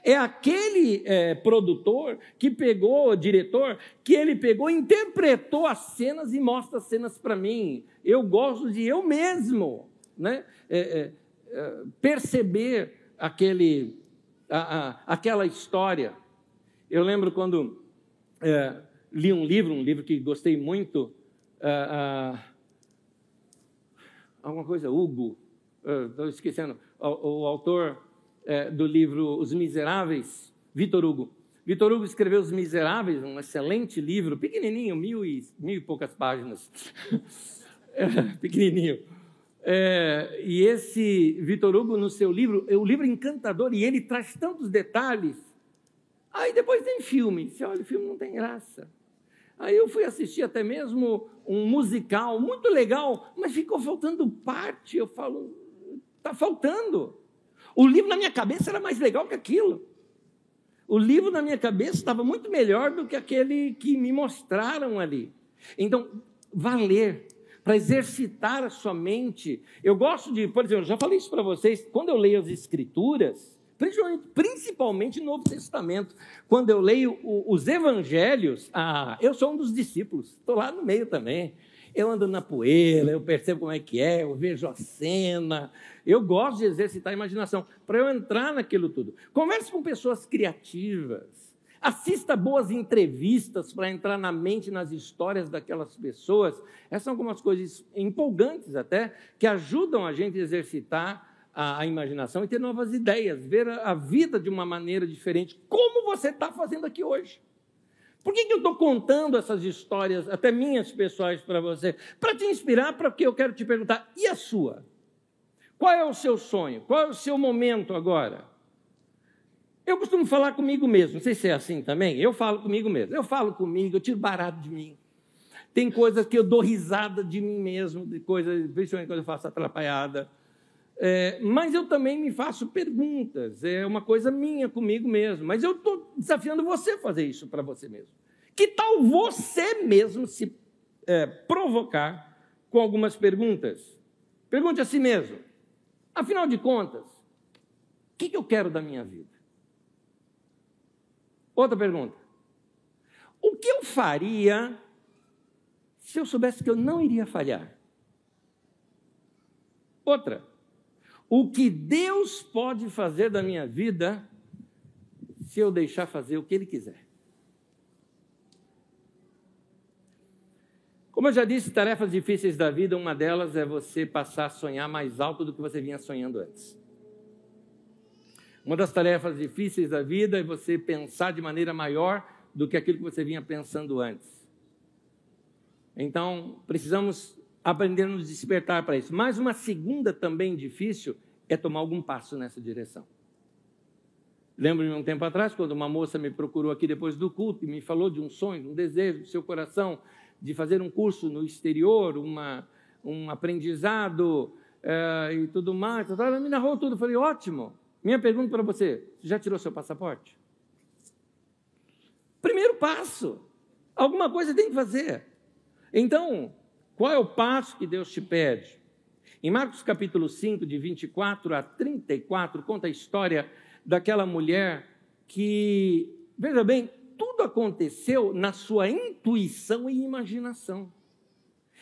É aquele é, produtor que pegou, diretor, que ele pegou, interpretou as cenas e mostra as cenas para mim. Eu gosto de eu mesmo né, é, é, é perceber aquele, a, a, aquela história. Eu lembro quando é, li um livro, um livro que gostei muito, alguma coisa, Hugo, estou esquecendo, o, o autor é, do livro Os Miseráveis, Vitor Hugo. Vitor Hugo escreveu Os Miseráveis, um excelente livro, pequenininho, mil e, mil e poucas páginas, é, pequenininho. É, e esse Vitor Hugo, no seu livro, é um livro encantador e ele traz tantos detalhes. Aí depois tem filme, você olha, o filme não tem graça. Aí eu fui assistir até mesmo um musical muito legal, mas ficou faltando parte. Eu falo, está faltando. O livro na minha cabeça era mais legal que aquilo. O livro na minha cabeça estava muito melhor do que aquele que me mostraram ali. Então, valer para exercitar a sua mente. Eu gosto de, por exemplo, já falei isso para vocês, quando eu leio as Escrituras, principalmente, no Novo Testamento. Quando eu leio os evangelhos, ah, eu sou um dos discípulos, estou lá no meio também. Eu ando na poeira, eu percebo como é que é, eu vejo a cena. Eu gosto de exercitar a imaginação para eu entrar naquilo tudo. Converse com pessoas criativas. Assista boas entrevistas para entrar na mente, nas histórias daquelas pessoas. Essas são algumas coisas empolgantes até, que ajudam a gente a exercitar a, a imaginação e ter novas ideias, ver a, a vida de uma maneira diferente, como você está fazendo aqui hoje. Por que, que eu estou contando essas histórias, até minhas pessoais, para você? Para te inspirar, para eu quero te perguntar, e a sua? Qual é o seu sonho? Qual é o seu momento agora? Eu costumo falar comigo mesmo, não sei se é assim também, eu falo comigo mesmo. Eu falo comigo, eu tiro barato de mim. Tem coisas que eu dou risada de mim mesmo, de coisas, principalmente quando eu faço atrapalhada. É, mas eu também me faço perguntas, é uma coisa minha comigo mesmo. Mas eu estou desafiando você a fazer isso para você mesmo. Que tal você mesmo se é, provocar com algumas perguntas? Pergunte a si mesmo: afinal de contas, o que, que eu quero da minha vida? Outra pergunta: o que eu faria se eu soubesse que eu não iria falhar? Outra, o que Deus pode fazer da minha vida se eu deixar fazer o que Ele quiser. Como eu já disse, tarefas difíceis da vida, uma delas é você passar a sonhar mais alto do que você vinha sonhando antes. Uma das tarefas difíceis da vida é você pensar de maneira maior do que aquilo que você vinha pensando antes. Então, precisamos aprender a nos despertar para isso. Mas uma segunda também difícil é tomar algum passo nessa direção. Lembro-me um tempo atrás, quando uma moça me procurou aqui depois do culto e me falou de um sonho, um desejo do seu coração de fazer um curso no exterior, uma, um aprendizado é, e tudo mais. Ela me narrou tudo. Eu falei, ótimo. Minha pergunta para você: você já tirou seu passaporte? Primeiro passo. Alguma coisa tem que fazer. Então, qual é o passo que Deus te pede? Em Marcos capítulo 5, de 24 a 34, conta a história daquela mulher que, veja bem, tudo aconteceu na sua intuição e imaginação.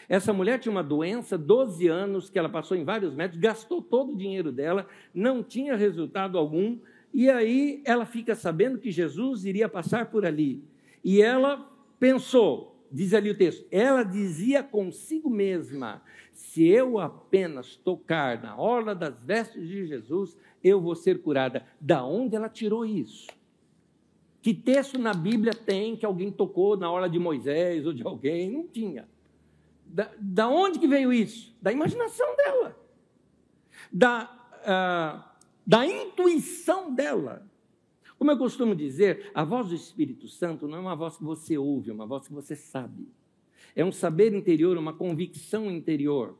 Essa mulher tinha uma doença, 12 anos, que ela passou em vários médicos, gastou todo o dinheiro dela, não tinha resultado algum, e aí ela fica sabendo que Jesus iria passar por ali. E ela pensou, diz ali o texto, ela dizia consigo mesma: se eu apenas tocar na orla das vestes de Jesus, eu vou ser curada. Da onde ela tirou isso? Que texto na Bíblia tem que alguém tocou na orla de Moisés ou de alguém? Não tinha. Da, da onde que veio isso? Da imaginação dela. Da, uh, da intuição dela. Como eu costumo dizer, a voz do Espírito Santo não é uma voz que você ouve, é uma voz que você sabe. É um saber interior, uma convicção interior.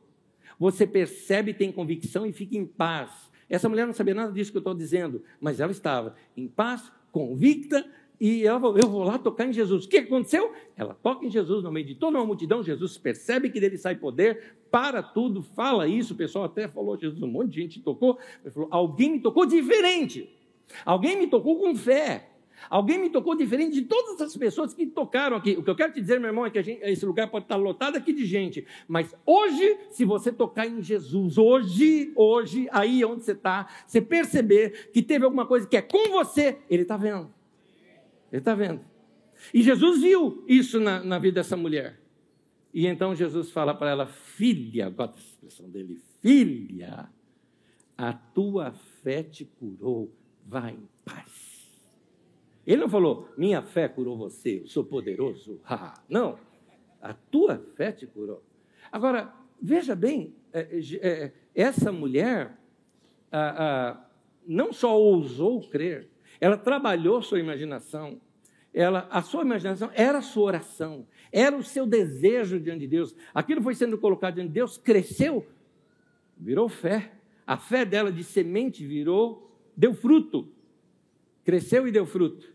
Você percebe, tem convicção e fica em paz. Essa mulher não sabia nada disso que eu estou dizendo, mas ela estava em paz, convicta, e ela falou: Eu vou lá tocar em Jesus. O que aconteceu? Ela toca em Jesus no meio de toda uma multidão. Jesus percebe que dele sai poder, para tudo, fala isso. O pessoal até falou: Jesus, um monte de gente tocou. Ele falou: Alguém me tocou diferente. Alguém me tocou com fé. Alguém me tocou diferente de todas as pessoas que tocaram aqui. O que eu quero te dizer, meu irmão, é que gente, esse lugar pode estar lotado aqui de gente. Mas hoje, se você tocar em Jesus, hoje, hoje, aí onde você está, você perceber que teve alguma coisa que é com você, Ele está vendo. Ele está vendo. E Jesus viu isso na, na vida dessa mulher. E então Jesus fala para ela, filha, gosta da expressão dele, filha, a tua fé te curou, vai em paz. Ele não falou, minha fé curou você, eu sou poderoso. não, a tua fé te curou. Agora, veja bem, é, é, é, essa mulher não só ousou crer, ela trabalhou sua imaginação. Ela, a sua imaginação era a sua oração, era o seu desejo diante de Deus. Aquilo foi sendo colocado diante de Deus, cresceu, virou fé. A fé dela de semente virou, deu fruto. Cresceu e deu fruto.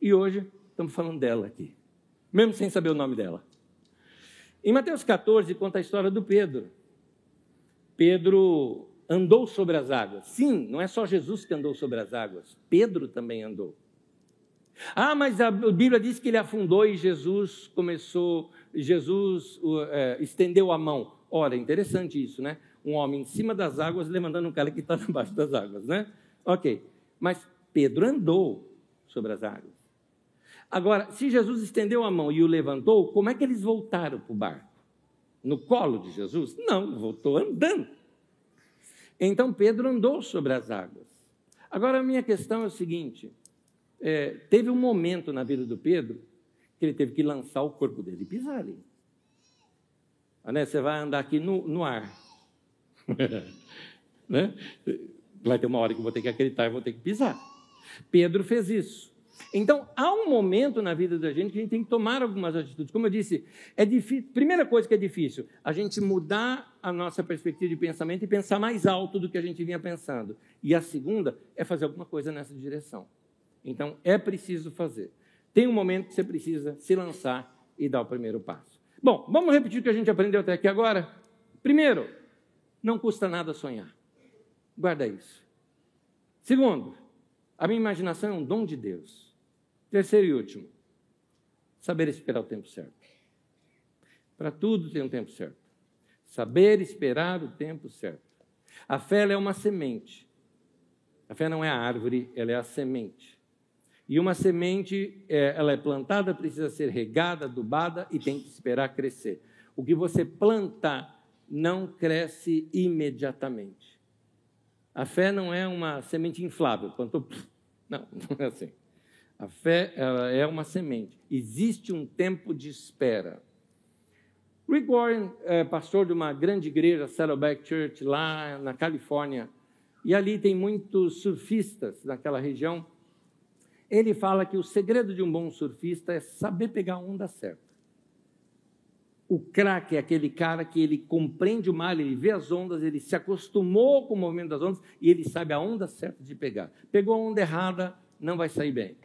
E hoje estamos falando dela aqui, mesmo sem saber o nome dela. Em Mateus 14 conta a história do Pedro. Pedro andou sobre as águas. Sim, não é só Jesus que andou sobre as águas, Pedro também andou. Ah, mas a Bíblia diz que ele afundou e Jesus começou, Jesus é, estendeu a mão. Ora, interessante isso, né? Um homem em cima das águas levantando um cara que está embaixo das águas, né? Ok, mas Pedro andou sobre as águas. Agora, se Jesus estendeu a mão e o levantou, como é que eles voltaram para o barco? No colo de Jesus? Não, voltou andando. Então Pedro andou sobre as águas. Agora a minha questão é o seguinte: é, teve um momento na vida do Pedro que ele teve que lançar o corpo dele e pisar ali. Né? Você vai andar aqui no, no ar. né? Vai ter uma hora que eu vou ter que acreditar e vou ter que pisar. Pedro fez isso. Então, há um momento na vida da gente que a gente tem que tomar algumas atitudes. Como eu disse, é difícil. Primeira coisa que é difícil, a gente mudar a nossa perspectiva de pensamento e pensar mais alto do que a gente vinha pensando. E a segunda é fazer alguma coisa nessa direção. Então, é preciso fazer. Tem um momento que você precisa se lançar e dar o primeiro passo. Bom, vamos repetir o que a gente aprendeu até aqui agora? Primeiro, não custa nada sonhar. Guarda isso. Segundo, a minha imaginação é um dom de Deus. Terceiro e último, saber esperar o tempo certo. Para tudo tem um tempo certo. Saber esperar o tempo certo. A fé é uma semente. A fé não é a árvore, ela é a semente. E uma semente, é, ela é plantada, precisa ser regada, adubada e tem que esperar crescer. O que você planta não cresce imediatamente. A fé não é uma semente inflável. Plantou, não, não é assim. A fé ela é uma semente. Existe um tempo de espera. Rick Warren é pastor de uma grande igreja, Saddleback Church, lá na Califórnia. E ali tem muitos surfistas naquela região ele fala que o segredo de um bom surfista é saber pegar a onda certa. O craque é aquele cara que ele compreende o mar, ele vê as ondas, ele se acostumou com o movimento das ondas e ele sabe a onda certa de pegar. Pegou a onda errada, não vai sair bem.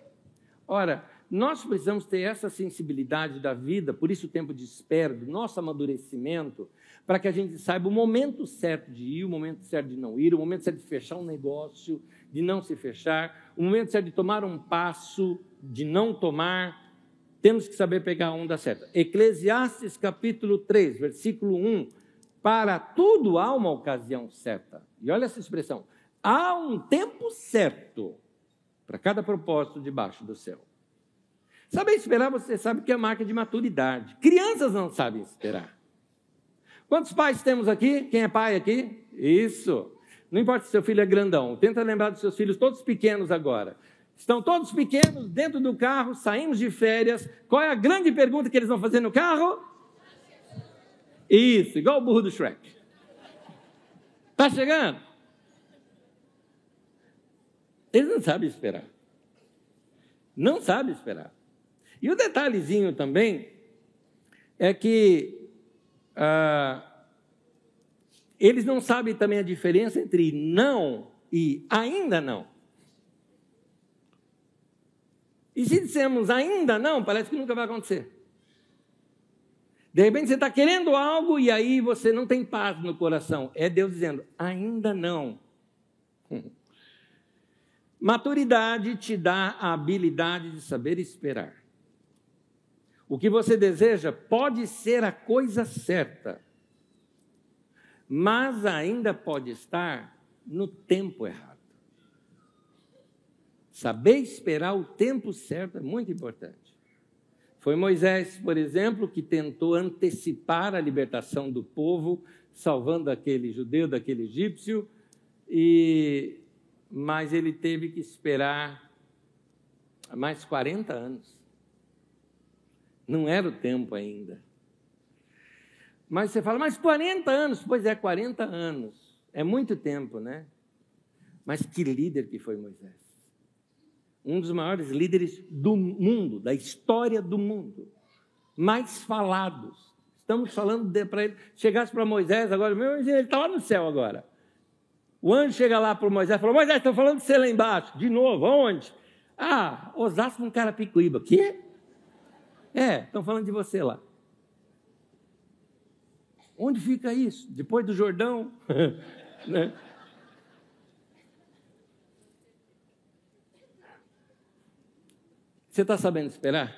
Ora, nós precisamos ter essa sensibilidade da vida, por isso o tempo de espera, do nosso amadurecimento, para que a gente saiba o momento certo de ir, o momento certo de não ir, o momento certo de fechar um negócio, de não se fechar, o momento certo de tomar um passo, de não tomar. Temos que saber pegar a onda certa. Eclesiastes capítulo 3, versículo 1. Para tudo há uma ocasião certa. E olha essa expressão. Há um tempo certo para cada propósito debaixo do céu. Saber esperar, você sabe que é marca de maturidade. Crianças não sabem esperar. Quantos pais temos aqui? Quem é pai aqui? Isso. Não importa se seu filho é grandão, tenta lembrar dos seus filhos todos pequenos agora. Estão todos pequenos dentro do carro, saímos de férias. Qual é a grande pergunta que eles vão fazer no carro? Isso, igual o burro do Shrek. Está chegando? Eles não sabem esperar. Não sabem esperar. E o detalhezinho também é que ah, eles não sabem também a diferença entre não e ainda não. E se dissermos ainda não, parece que nunca vai acontecer. De repente você está querendo algo e aí você não tem paz no coração. É Deus dizendo, ainda não. Maturidade te dá a habilidade de saber esperar. O que você deseja pode ser a coisa certa, mas ainda pode estar no tempo errado. Saber esperar o tempo certo é muito importante. Foi Moisés, por exemplo, que tentou antecipar a libertação do povo, salvando aquele judeu daquele egípcio, e mas ele teve que esperar mais 40 anos. Não era o tempo ainda. Mas você fala, mas 40 anos? Pois é, 40 anos. É muito tempo, né? Mas que líder que foi Moisés um dos maiores líderes do mundo, da história do mundo, mais falados. Estamos falando para ele. Chegasse para Moisés agora, meu ele está lá no céu agora. O anjo chega lá para Moisés e falou: Moisés, estão falando de você lá embaixo. De novo, aonde? Ah, Osasco com Carapicuíba. Quê? É, estão falando de você lá. Onde fica isso? Depois do Jordão? né? Você está sabendo esperar?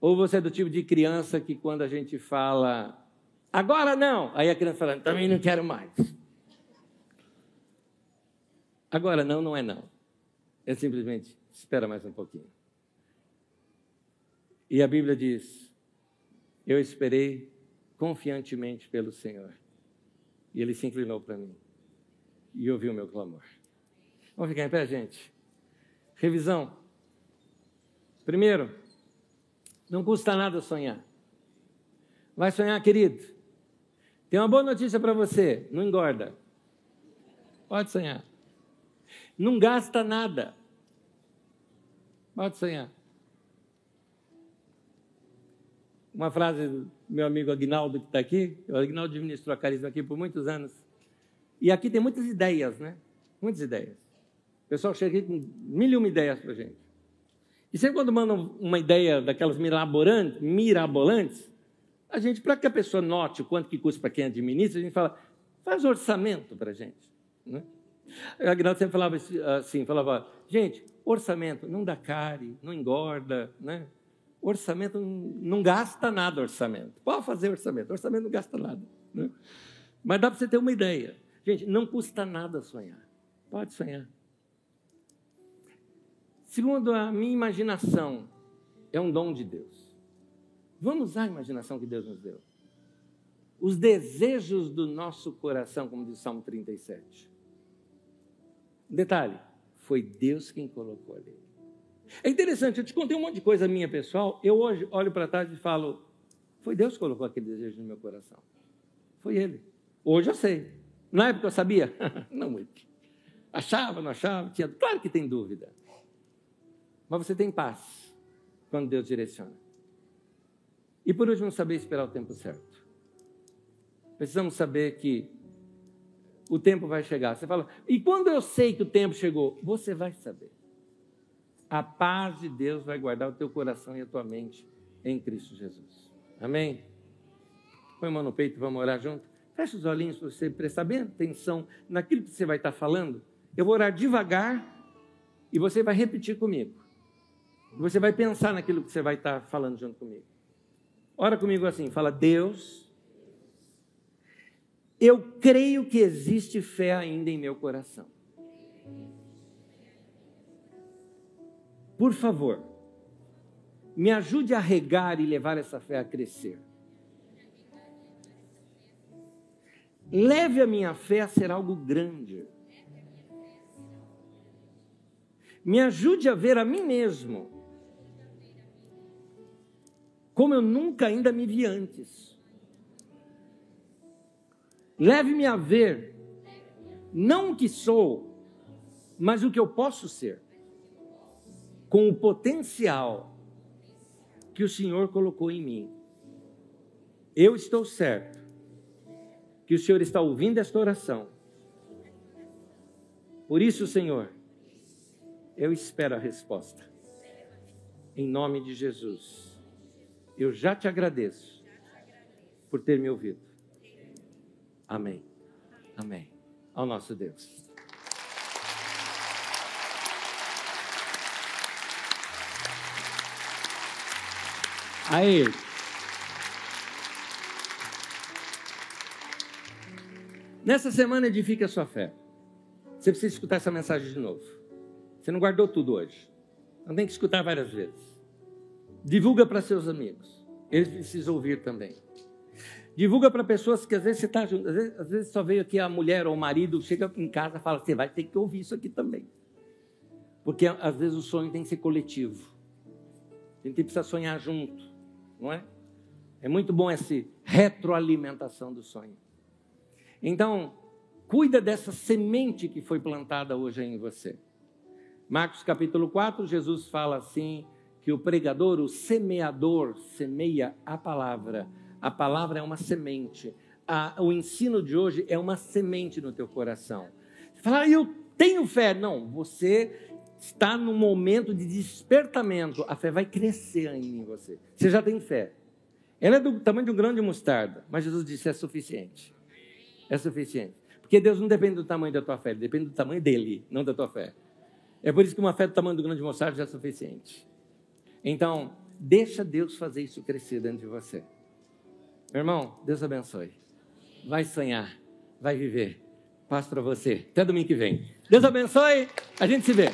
Ou você é do tipo de criança que quando a gente fala, agora não, aí a criança fala, também não quero mais. Agora não, não é não. É simplesmente, espera mais um pouquinho. E a Bíblia diz, eu esperei confiantemente pelo Senhor. E Ele se inclinou para mim e ouviu o meu clamor. Vamos ficar em pé, gente? Revisão. Primeiro, não custa nada sonhar. Vai sonhar, querido? Tem uma boa notícia para você: não engorda. Pode sonhar. Não gasta nada. Pode sonhar. Uma frase do meu amigo Agnaldo, que está aqui. O Agnaldo administrou a Carisma aqui por muitos anos. E aqui tem muitas ideias, né? Muitas ideias. O pessoal chega aqui com mil e uma ideias para a gente. E sempre quando mandam uma ideia daquelas mirabolantes, a gente, para que a pessoa note o quanto que custa para quem administra, a gente fala, faz orçamento para a gente. Né? A Aguinaldo sempre falava assim, falava, gente, orçamento não dá cárie, não engorda, né? Orçamento não gasta nada, orçamento. Pode fazer orçamento, orçamento não gasta nada. Né? Mas dá para você ter uma ideia. Gente, não custa nada sonhar. Pode sonhar. Segundo a minha imaginação, é um dom de Deus. Vamos usar a imaginação que Deus nos deu. Os desejos do nosso coração, como diz o Salmo 37. Detalhe, foi Deus quem colocou ali. É interessante, eu te contei um monte de coisa minha pessoal. Eu hoje olho para trás e falo: foi Deus que colocou aquele desejo no meu coração. Foi Ele. Hoje eu sei. Na época eu sabia? não muito. Achava, não achava? Tinha... Claro que tem dúvida. Mas você tem paz quando Deus direciona. E por último, saber esperar o tempo certo. Precisamos saber que o tempo vai chegar. Você fala, e quando eu sei que o tempo chegou? Você vai saber. A paz de Deus vai guardar o teu coração e a tua mente em Cristo Jesus. Amém? Põe a mão no peito, vamos orar junto. Feche os olhinhos para você prestar bem atenção naquilo que você vai estar falando. Eu vou orar devagar e você vai repetir comigo. Você vai pensar naquilo que você vai estar falando junto comigo. Ora comigo assim, fala, Deus, eu creio que existe fé ainda em meu coração. Por favor, me ajude a regar e levar essa fé a crescer. Leve a minha fé a ser algo grande. Me ajude a ver a mim mesmo como eu nunca ainda me vi antes. Leve-me a ver não o que sou, mas o que eu posso ser, com o potencial que o Senhor colocou em mim. Eu estou certo que o Senhor está ouvindo esta oração. Por isso, Senhor, eu espero a resposta. Em nome de Jesus. Eu já te agradeço por ter me ouvido. Amém. Amém. Ao nosso Deus. Aí. Nessa semana edifique a sua fé. Você precisa escutar essa mensagem de novo. Você não guardou tudo hoje. Não tem que escutar várias vezes. Divulga para seus amigos. Eles precisam ouvir também. Divulga para pessoas que às vezes você está junto, às vezes, às vezes, só veio aqui a mulher ou o marido, chega em casa e fala: Você vai ter que ouvir isso aqui também. Porque às vezes o sonho tem que ser coletivo. A gente precisa sonhar junto, não é? É muito bom essa retroalimentação do sonho. Então, cuida dessa semente que foi plantada hoje em você. Marcos capítulo 4, Jesus fala assim: que o pregador, o semeador, semeia a palavra. A palavra é uma semente. A, o ensino de hoje é uma semente no teu coração. Você fala, ah, eu tenho fé. Não, você está no momento de despertamento. A fé vai crescer ainda em você. Você já tem fé. Ela é do tamanho de um grão de mostarda, mas Jesus disse é suficiente. É suficiente. Porque Deus não depende do tamanho da tua fé, depende do tamanho dele, não da tua fé. É por isso que uma fé do tamanho do grão de mostarda já é suficiente. Então, deixa Deus fazer isso crescer dentro de você. Meu irmão, Deus abençoe. Vai sonhar, vai viver. Paz para você. Até domingo que vem. Deus abençoe. A gente se vê.